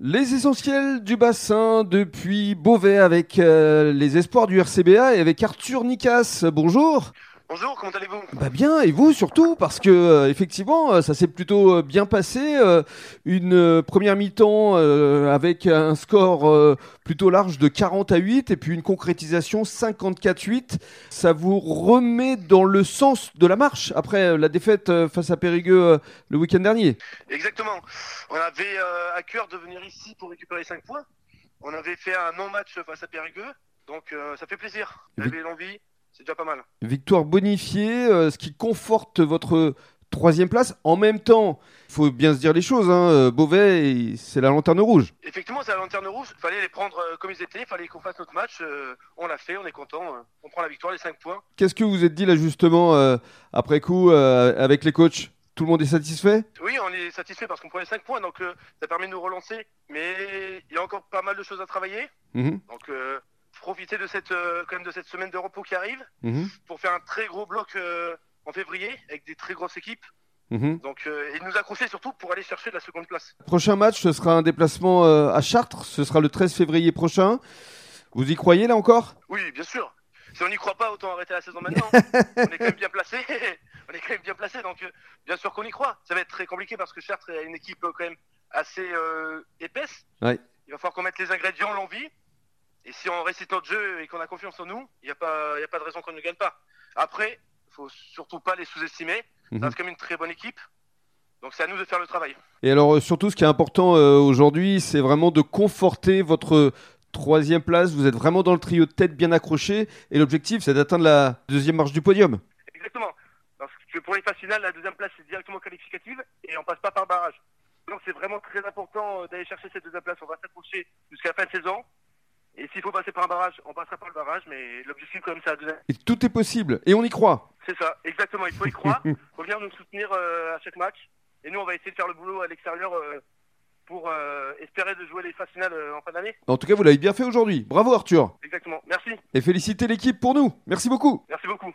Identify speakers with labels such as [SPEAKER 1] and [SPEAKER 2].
[SPEAKER 1] Les essentiels du bassin depuis Beauvais avec euh, les espoirs du RCBA et avec Arthur Nicasse. Bonjour.
[SPEAKER 2] Bonjour, comment allez-vous?
[SPEAKER 1] Bah bien, et vous surtout, parce que euh, effectivement, euh, ça s'est plutôt euh, bien passé. euh, une euh, première mi-temps euh, avec un score euh, plutôt large de 40 à 8 et puis une concrétisation 54-8. Ça vous remet dans le sens de la marche après euh, la défaite euh, face à Périgueux euh, le week-end dernier.
[SPEAKER 2] Exactement. On avait euh, à cœur de venir ici pour récupérer 5 points. On avait fait un non-match face à Périgueux, donc euh, ça fait plaisir. J'avais l'envie, c'est déjà pas mal.
[SPEAKER 1] Victoire bonifiée, euh, ce qui conforte votre troisième place. En même temps, il faut bien se dire les choses. Hein, euh, Beauvais, c'est la lanterne rouge.
[SPEAKER 2] Effectivement, c'est la lanterne rouge. Il fallait les prendre euh, comme ils étaient, il fallait qu'on fasse notre match. euh, on l'a fait, on est content. euh, on prend la victoire, les 5 points.
[SPEAKER 1] Qu'est-ce que vous êtes dit là justement euh, après coup avec les coachs? Tout le monde est satisfait?
[SPEAKER 2] Oui, on est satisfait parce qu'on prend les 5 points, donc ça permet de nous relancer. Mais il y a encore pas mal de choses à travailler.
[SPEAKER 1] Mhm,
[SPEAKER 2] Donc profiter de cette, euh, quand même de cette semaine de repos qui arrive
[SPEAKER 1] mhm,
[SPEAKER 2] pour faire un très gros bloc euh, en février avec des très grosses équipes.
[SPEAKER 1] mhm.
[SPEAKER 2] Donc, euh, et nous accrocher surtout pour aller chercher la seconde place.
[SPEAKER 1] Prochain match, ce sera un déplacement euh, à Chartres. Ce sera le 13 février prochain. Vous y croyez là encore?
[SPEAKER 2] Oui, bien sûr. Si on n'y croit pas, autant arrêter la saison maintenant. on est quand même bien placé. on est quand même bien placé, donc euh, bien sûr qu'on y croit. Ça va être très compliqué parce que Chartres est une équipe quand même assez épaisse.
[SPEAKER 1] Ouais.
[SPEAKER 2] Il va falloir qu'on mette les ingrédients, l'envie. Et si on récite notre jeu et qu'on a confiance en nous, il n'y a, pas- y a pas de raison qu'on ne gagne pas. Après, il faut surtout pas les sous-estimer.
[SPEAKER 1] Mhm.
[SPEAKER 2] Ça reste quand même une très bonne équipe. Donc c'est à nous de faire le travail.
[SPEAKER 1] Et alors euh, surtout, ce qui est important euh, aujourd'hui, c'est vraiment de conforter votre troisième place. Vous êtes vraiment dans le trio de tête bien accroché. Et l'objectif, c'est d'atteindre la deuxième marche du podium.
[SPEAKER 2] Exactement. Parce que pour les phases finales, la deuxième place est directement qualificative et on passe pas par barrage. Donc c'est vraiment très important euh, d'aller chercher cette deuxième place. On va s'accrocher jusqu'à la fin de saison. Et s'il faut passer par un barrage, on passera par le barrage. Mais l'objectif, quand même, c'est.
[SPEAKER 1] Et tout est possible. Et on y croit.
[SPEAKER 2] C'est ça, exactement. Il faut y croire. Il faut venir nous soutenir euh, à chaque match. Et nous, on va essayer de faire le boulot à l'extérieur euh, pour euh, espérer de jouer les phases finales en fin d'année.
[SPEAKER 1] En tout cas, vous l'avez bien fait aujourd'hui. Bravo Arthur.
[SPEAKER 2] Exactement. Merci.
[SPEAKER 1] Et félicitez l'équipe pour nous. Merci beaucoup.
[SPEAKER 2] Merci beaucoup.